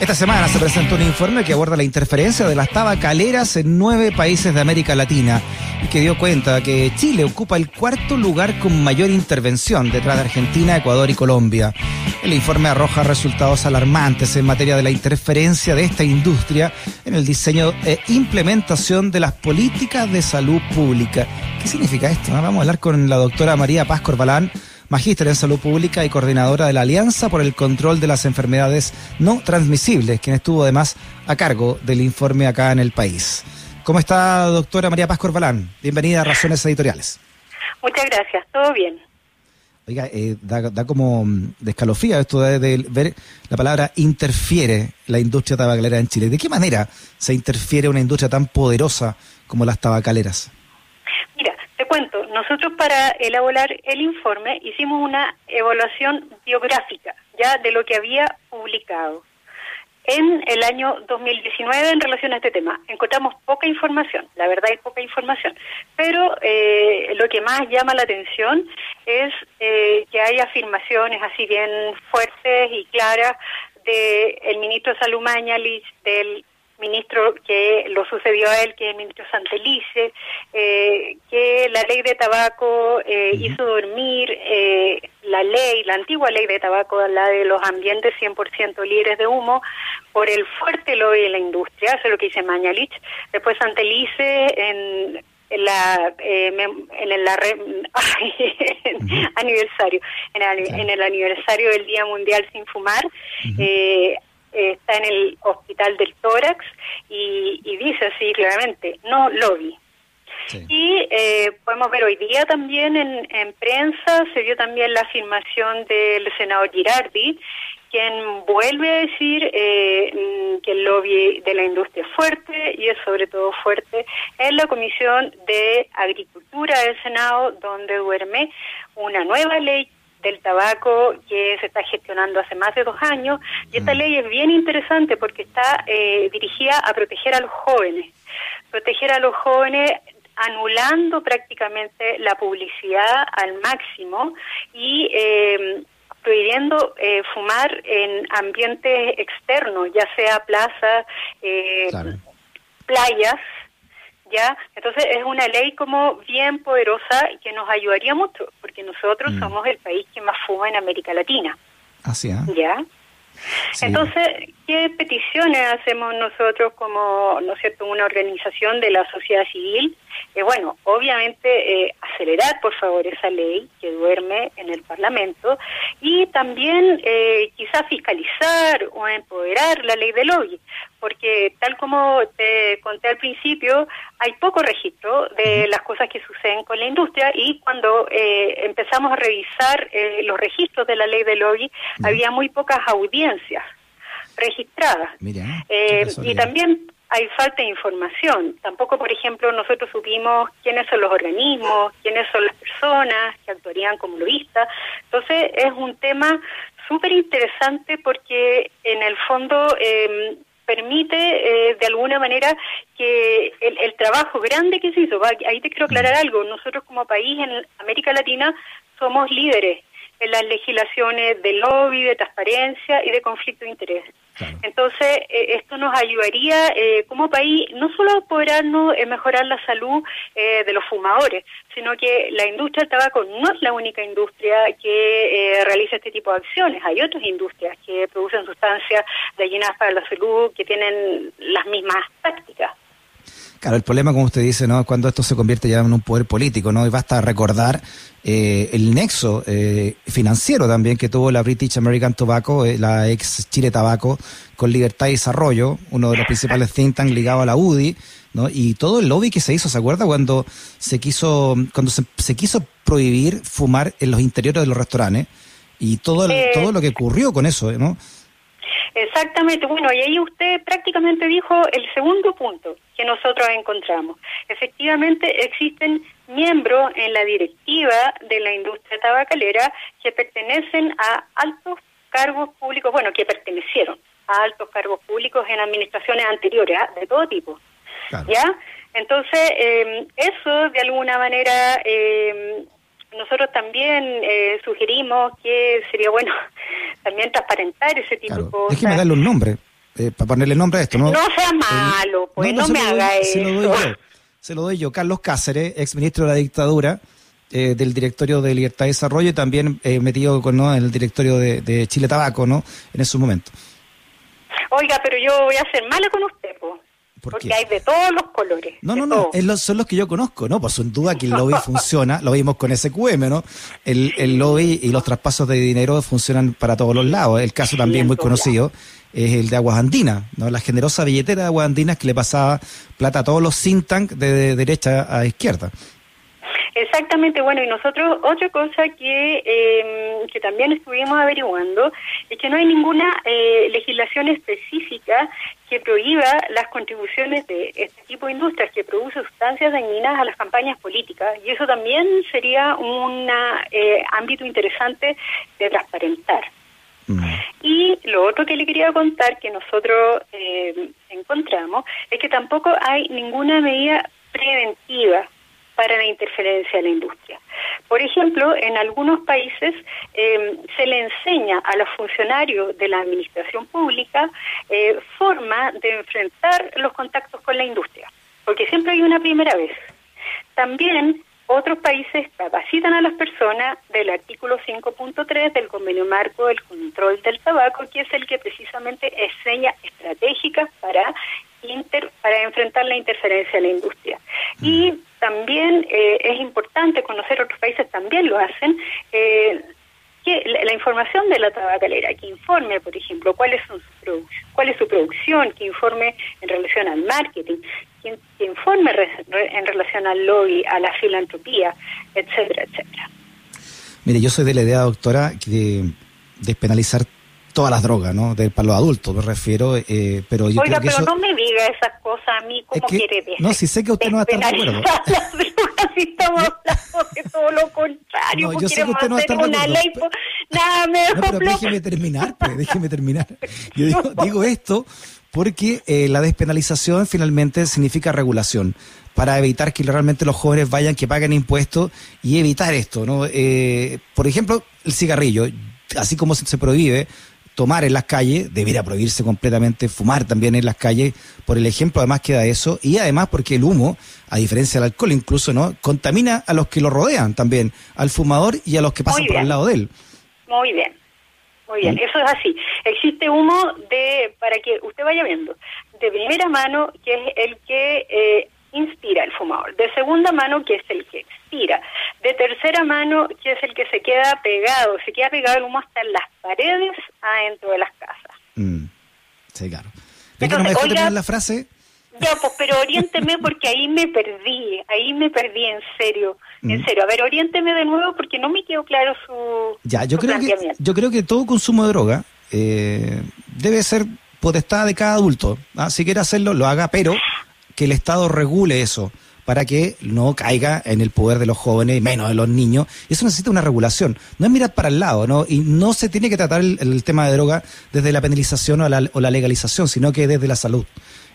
Esta semana se presentó un informe que aborda la interferencia de las tabacaleras en nueve países de América Latina y que dio cuenta que Chile ocupa el cuarto lugar con mayor intervención detrás de Argentina, Ecuador y Colombia. El informe arroja resultados alarmantes en materia de la interferencia de esta industria en el diseño e implementación de las políticas de salud pública. ¿Qué significa esto? Vamos a hablar con la doctora María Paz Corbalán magíster en salud pública y coordinadora de la Alianza por el Control de las Enfermedades No Transmisibles, quien estuvo además a cargo del informe acá en el país. ¿Cómo está, doctora María Paz Corbalán? Bienvenida a Razones Editoriales. Muchas gracias, todo bien. Oiga, eh, da, como descalofría esto de, ver la palabra interfiere la industria tabacalera en Chile. ¿De qué manera se interfiere una industria tan poderosa como las tabacaleras? Cuento, nosotros para elaborar el informe hicimos una evaluación biográfica ya de lo que había publicado. En el año 2019 en relación a este tema encontramos poca información, la verdad hay poca información, pero eh, lo que más llama la atención es eh, que hay afirmaciones así bien fuertes y claras del el ministro Salud del ministro que lo sucedió a él, que es el ministro Santelice, eh, que la ley de tabaco eh, hizo dormir eh, la ley, la antigua ley de tabaco, la de los ambientes 100% libres de humo, por el fuerte lobby de la industria, eso es lo que dice Mañalich. Después Santelice en la en el aniversario en el, en el, aniversario del Día Mundial sin fumar está en el hospital del tórax y, dice así claramente, no lobby. Y eh, podemos ver hoy día también en, en, prensa, se vio también la afirmación del senador Girardi, quien vuelve a decir eh, que el lobby de la industria es fuerte y es sobre todo fuerte en la Comisión de Agricultura del Senado, donde duerme una nueva ley del tabaco que se está gestionando hace más de dos años. Y esta mm. ley es bien interesante porque está eh, dirigida a proteger a los jóvenes. Proteger a los jóvenes anulando prácticamente la publicidad al máximo y eh, prohibiendo eh, fumar en ambientes externos, ya sea plazas, playas, ¿ya? Entonces es una ley como bien poderosa que nos ayudaría mucho, porque nosotros mm. somos el país que más fuma en América Latina. Así. ¿Ya? Entonces, ¿qué peticiones hacemos nosotros como, ¿no es cierto?, una organización de la sociedad civil? Eh, bueno, obviamente eh, acelerar, por favor, esa ley que duerme en el Parlamento y también eh, quizás fiscalizar o empoderar la ley del lobby, porque tal como te conté al principio, hay poco registro de las cosas que suceden con la industria y cuando eh, empezamos a revisar eh, los registros de la ley del lobby, había muy pocas audiencias registradas. Eh, y también hay falta de información. Tampoco, por ejemplo, nosotros supimos quiénes son los organismos, quiénes son las personas que actuarían como lobistas. Entonces, es un tema súper interesante porque en el fondo eh, permite eh, de alguna manera que el, trabajo grande que se hizo, ahí te quiero aclarar algo, nosotros como país en América Latina somos líderes en las legislaciones de lobby, de transparencia y de conflicto de interés. Entonces, eh, esto nos ayudaría eh, como país no solo a apoderarnos en mejorar la salud de los fumadores, sino que la industria del tabaco no es la única industria que realiza este tipo de acciones. Hay otras industrias que producen sustancias dañinas para la salud, que tienen las mismas tácticas. Claro, el problema, como usted dice, ¿no? es cuando esto se convierte ya en un poder político, ¿no? Y basta recordar eh, el nexo eh, financiero también que tuvo la British American Tobacco, eh, la ex Chile Tabaco, con Libertad y Desarrollo, uno de los principales think tanks ligado a la UDI, ¿no? Y todo el lobby que se hizo, ¿se acuerda? Cuando se quiso, cuando se, se quiso prohibir fumar en los interiores de los restaurantes y todo, todo lo que ocurrió con eso, ¿no? Exactamente, bueno, y ahí usted prácticamente dijo el segundo punto que nosotros encontramos. Efectivamente, existen miembros en la directiva de la industria tabacalera que pertenecen a altos cargos públicos, bueno, que pertenecieron a altos cargos públicos en administraciones anteriores, ¿ah? de todo tipo. ¿Ya? Entonces, eh, eso de alguna manera eh, nosotros también eh, sugerimos que sería bueno también transparentar ese tipo de cosas. Déjeme darle un nombre. eh, para ponerle nombre a esto, ¿no? No sea malo, pues no, me haga eso. Se lo doy yo, se lo doy yo. Carlos Cáceres, ex ministro de la dictadura, eh, del directorio de Libertad y Desarrollo y también eh, metido con, ¿no? en el directorio de, Chile Tabaco, ¿no? En esos momentos. Oiga, pero yo voy a ser mala con usted, pues. Porque hay de todos los colores. No, no, no, son los que yo conozco, ¿no? Por sin duda que el lobby funciona, lo vimos con SQM, ¿no? El, el lobby y los traspasos de dinero funcionan para todos los lados. El caso también muy conocido es el de Aguas Andinas, ¿no? La generosa billetera de Aguas Andinas que le pasaba plata a todos los think tank de derecha a izquierda. Exactamente, bueno, y nosotros otra cosa que, em, que también estuvimos averiguando es que no hay ninguna eh, legislación específica que prohíba las contribuciones de este tipo de industrias que produce sustancias dañinas a las campañas políticas y eso también sería un eh, ámbito interesante de transparentar. Mm. Y lo otro que le quería contar que nosotros eh, encontramos es que tampoco hay ninguna medida preventiva para la interferencia en la industria. Por ejemplo, en algunos países eh, se le enseña a los funcionarios de la administración pública eh, forma de enfrentar los contactos con la industria, porque siempre hay una primera vez. También otros países capacitan a las personas del artículo 5.3 del convenio marco del control del tabaco, que es el que precisamente enseña estratégicas para para enfrentar la interferencia en la industria. Y también eh, es importante conocer otros países también lo hacen. Eh, que la, información de la tabacalera, que informe, por ejemplo, cuál es su, cuál es su producción, que informe en relación al marketing, que, informe en relación al lobby, a la filantropía, etcétera, etcétera. Mire, yo soy de la idea, doctora, de despenalizar todas las drogas, ¿no? De, para los adultos me refiero, eh, pero yo Oiga, creo que pero no me diga esas cosas a mí, ¿cómo quiere decir? No, si sé que usted no va a estar de acuerdo. las drogas, si estamos hablando de todo lo contrario, no, yo sé que usted no va a estar de acuerdo. Ley, pues, nada, me no, pero déjeme terminar, pues, déjeme terminar. Yo digo, digo esto porque eh, la despenalización finalmente significa regulación para evitar que realmente los jóvenes vayan, que paguen impuestos y evitar esto, ¿no? Eh, por ejemplo, el cigarrillo, así como se prohíbe, tomar en las calles, debería prohibirse completamente fumar también en las calles, por el ejemplo además queda eso, y además porque el humo, a diferencia del alcohol incluso, ¿no? Contamina a los que lo rodean también, al fumador y a los que pasan por el lado de él. Muy bien. Muy bien, eso es así. Existe humo de, para que usted vaya viendo, de primera mano, que es el que eh, inspira el fumador, de segunda mano, que es el que expira, de tercera mano, que es el que se queda pegado, se queda pegado el humo hasta en las paredes adentro de las casas. Mm, sí, claro. ¿De no me oiga, la frase? Ya, pues, pero oriénteme porque ahí me perdí, ahí me perdí en serio, en mm. serio. A ver, oriénteme de nuevo porque no me quedó claro su, ya, yo creo que Yo creo que todo consumo de droga eh, debe ser potestad de cada adulto. ¿ah? Si quiere hacerlo, lo haga, pero que el Estado regule eso para que no caiga en el poder de los jóvenes, menos de los niños. Eso necesita una regulación. No es mirar para el lado, ¿no? Y no se tiene que tratar el, tema de droga desde la penalización o la, o la, legalización, sino que desde la salud.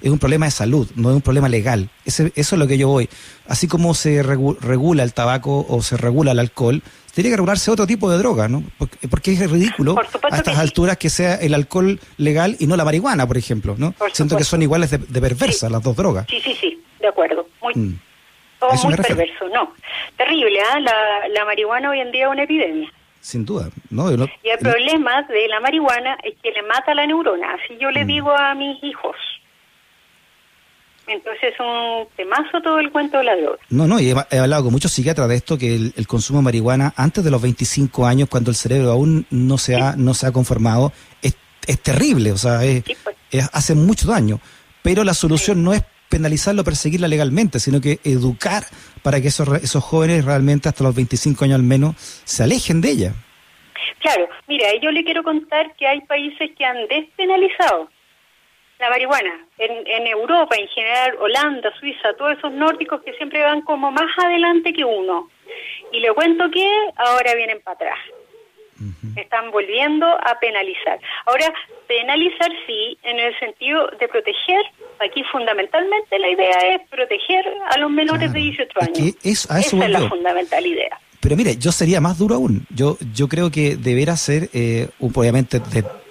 Es un problema de salud, no es un problema legal. eso es lo que yo voy. Así como se regula el tabaco o se regula el alcohol, tiene que regularse otro tipo de droga, ¿no? Porque, es ridículo a estas alturas que sea el alcohol legal y no la marihuana, por ejemplo, ¿no? Siento que son iguales de, perversas las dos drogas. Sí, sí, sí, de acuerdo. Muy, mm. Todo muy perverso, no. Terrible, ¿ah? La, la marihuana hoy en día es una epidemia. Sin duda. No, y el problema de la marihuana es que le mata la neurona. Así yo le mm. digo a mis hijos. Entonces es un temazo todo el cuento de la droga. No, no, y he, hablado con muchos psiquiatras de esto, que el, consumo de marihuana antes de los 25 años, cuando el cerebro aún no se ha, no se ha conformado, es, es terrible, o sea, pues. hace mucho daño. Pero la solución no es penalizarlo, perseguirla legalmente, sino que educar para que esos, esos jóvenes realmente hasta los 25 años al menos se alejen de ella. Claro, mira, yo le quiero contar que hay países que han despenalizado la marihuana. En, en Europa, en general, Holanda, Suiza, todos esos nórdicos que siempre van como más adelante que uno. Y le cuento que ahora vienen para atrás. Están volviendo a penalizar. Ahora, penalizar sí, en el sentido de proteger. Aquí fundamentalmente la idea es proteger a los menores de 18 años. Es, Esa es la fundamental idea. Pero mire, yo sería más duro aún. Yo, yo creo que deberá ser, eh, obviamente,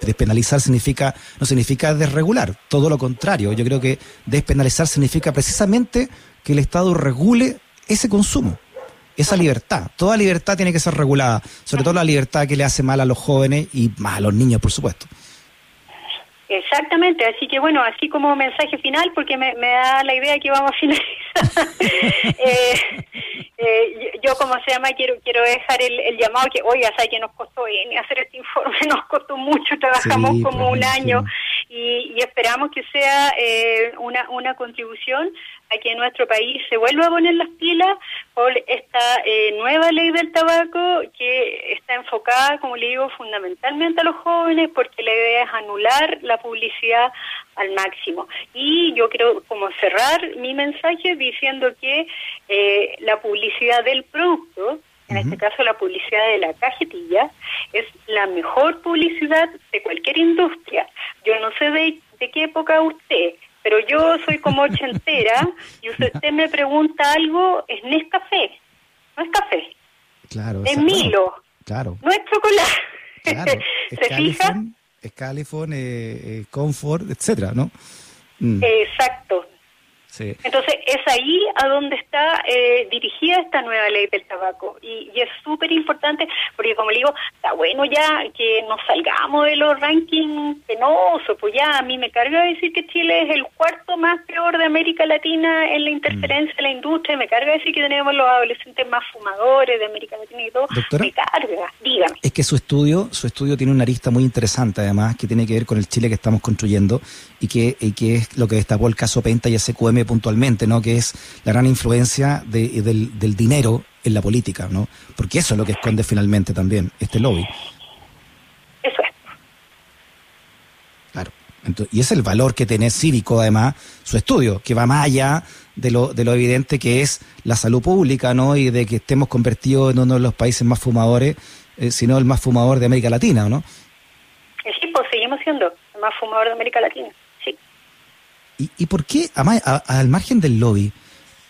despenalizar significa, no significa desregular, todo lo contrario. Yo creo que despenalizar significa precisamente que el Estado regule ese consumo, esa libertad. Toda libertad tiene que ser regulada, sobre todo la libertad que le hace mal a los jóvenes y más a los niños, por supuesto. Exactamente, así que bueno, así como mensaje final, porque me, da la idea que vamos a finalizar. eh, eh, yo, como se llama, quiero quiero dejar el, llamado que, oiga, ¿sabes que nos costó eh, hacer este informe? Nos costó mucho, trabajamos como un año y, esperamos que sea eh, una, una contribución a que nuestro país se vuelva a poner las pilas por esta eh, nueva ley del tabaco que está enfocada, como le digo, fundamentalmente a los jóvenes porque la idea es anular la publicidad al máximo. Y yo quiero como cerrar mi mensaje diciendo que eh, la publicidad del producto, en este caso la publicidad de la cajetilla, es la mejor publicidad de cualquier industria. Yo no sé de, de qué época usted, pero yo soy como ochentera y usted me pregunta algo, es Nescafé, no es café. Claro. Es Milo. Claro. No es chocolate. Claro. ¿Se fija? Es Califon, eh, eh, Comfort, etcétera, ¿no? Mm. Exacto. Entonces, es ahí a donde está eh, dirigida esta nueva ley del tabaco. Y, es súper importante, porque como le digo, está bueno ya que nos salgamos de los rankings penosos. Pues ya a mí me carga decir que Chile es el cuarto más peor de América Latina en la interferencia de la industria. Me carga decir que tenemos los adolescentes más fumadores de América Latina y todo. me carga, dígame. Es que su estudio, su estudio tiene una arista muy interesante, además, que tiene que ver con el Chile que estamos construyendo y que, y que es lo que destapó el caso Penta y SQM puntualmente, ¿no? Que es la gran influencia de, del, del, dinero en la política, ¿no? Porque eso es lo que esconde finalmente también este lobby. Eso es. Claro. y es el valor que tiene cívico, además, su estudio, que va más allá de lo, de lo evidente que es la salud pública, ¿no? Y de que estemos convertidos en uno de los países más fumadores, eh, sino el más fumador de América Latina, ¿no? Sí, pues seguimos siendo el más fumador de América Latina. ¿Y, y por qué, al margen del lobby,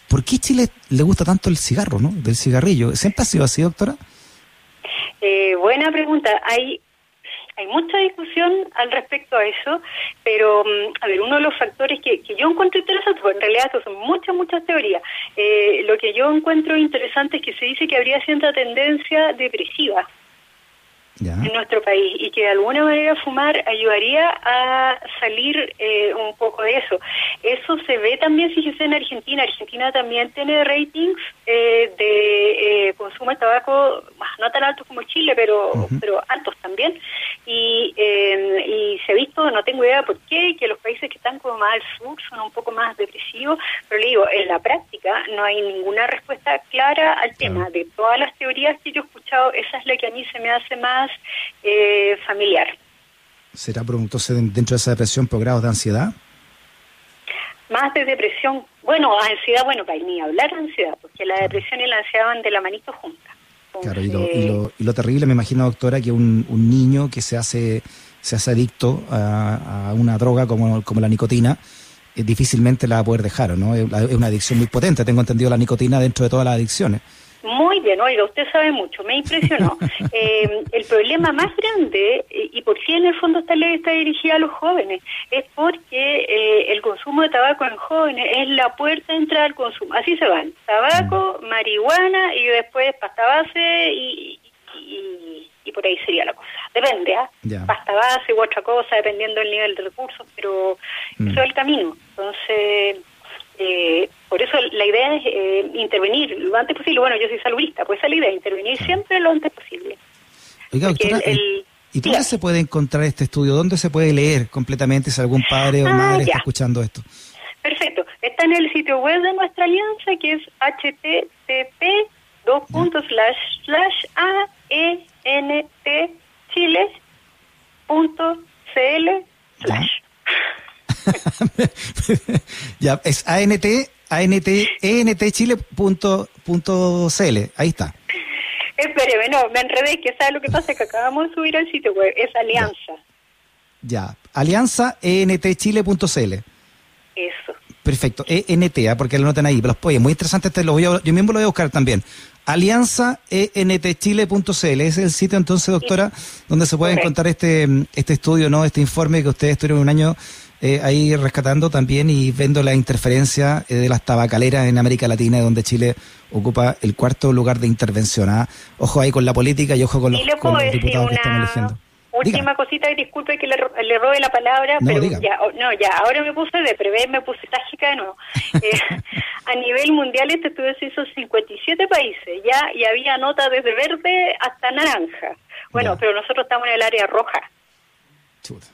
por qué Chile le gusta tanto el cigarro, ¿no? Del cigarrillo. ¿Siempre ha sido así, doctora? Eh, buena pregunta. Hay hay mucha discusión al respecto a eso, pero mm, a ver, uno de los factores que, que yo encuentro interesante, porque en realidad esto son muchas, muchas teorías, eh, lo que yo encuentro interesante es que se dice que habría cierta tendencia depresiva en nuestro país y que de alguna manera fumar ayudaría a salir eh, un poco de eso. Eso se ve también, fíjese, en Argentina. Argentina también tiene ratings eh, de eh, consumo de tabaco no tan altos como Chile, pero, pero altos también. Y, y se ha visto, no tengo idea por qué, que los países que están como más al sur son un poco más depresivos, pero le digo, en la práctica no hay ninguna respuesta clara al tema. De todas las teorías que yo he escuchado, esa es la que a mí se me hace más eh, familiar. ¿Será entonces dentro de esa depresión por grados de ansiedad? Más de depresión, bueno, ansiedad, bueno, para ni hablar de ansiedad, porque la depresión y la ansiedad van de la manito juntas. claro, y lo, terrible, me imagino, doctora, que un, un niño que se hace, se hace adicto a, una droga como, como la nicotina, eh, difícilmente la va a poder dejar, ¿no? Es una adicción muy potente, tengo entendido la nicotina dentro de todas las adicciones. Muy bien, oiga, usted sabe mucho, me impresionó. Eh, el problema más grande, eh, y por qué en el fondo esta ley está dirigida a los jóvenes, es porque eh, el consumo de tabaco en jóvenes es la puerta de entrada al consumo. Así se van, tabaco, marihuana y después pasta base y, y, por ahí sería la cosa. Depende, ¿ah? Pasta base u otra cosa, dependiendo del nivel de recursos, pero mm. eso es el camino. Entonces eh, por eso la idea es eh, intervenir lo antes posible. Bueno, yo soy saludista, pues esa es la idea, intervenir siempre lo antes posible. Oiga, doctora, ¿y dónde se puede encontrar este estudio? ¿Dónde se puede leer completamente si algún padre o ah, madre está escuchando esto? Perfecto. Está en el sitio web de nuestra alianza que es http dos puntos slash slash a e n t chile punto cl slash ya, es ANT, ANT, ENTchile.cl. Ahí está. Espéreme, no, me enredé, que sabe lo que pasa, que acabamos de subir al sitio web, es Alianza. Ya, alianza entchile.cl. Eso. Perfecto. ENT, ¿ah? porque lo notan ahí. Los oye, muy interesante este, lo voy yo mismo lo voy a buscar también. alianzaentchile.cl, es el sitio entonces, doctora, donde se puede encontrar este, este estudio, ¿no? Este informe que ustedes estuvieron un año eh, ahí rescatando también y viendo la interferencia eh, de las tabacaleras en América Latina, donde Chile ocupa el cuarto lugar de intervención. ¿ah? Ojo ahí con la política y ojo con los, diputados que están eligiendo. Última cosita, disculpe que le, le robe la palabra, pero ya, no, ya, ahora me puse de prever, me puse trágica de nuevo. Eh, a nivel mundial este estudio se hizo 57 países, ya, y había notas desde verde hasta naranja. Bueno, pero nosotros estamos en el área roja. Chuta.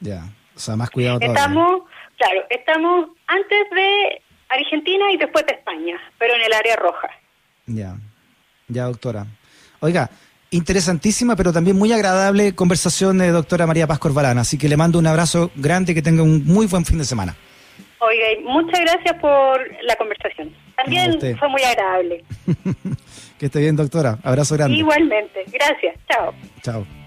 Ya. O sea, más cuidado todavía. Estamos, claro, estamos antes de Argentina y después de España, pero en el área roja. Ya, ya, doctora. Oiga, interesantísima, pero también muy agradable conversación de doctora María Paz Corvalán. Así que le mando un abrazo grande y que tenga un muy buen fin de semana. Oiga, muchas gracias por la conversación. También fue muy agradable. que esté bien, doctora. Abrazo grande. Igualmente. Gracias. Chao. Chao.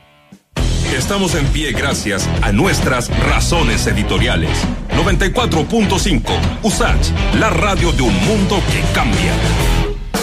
Estamos en pie gracias a nuestras razones editoriales. 94.5 USACH, la radio de un mundo que cambia.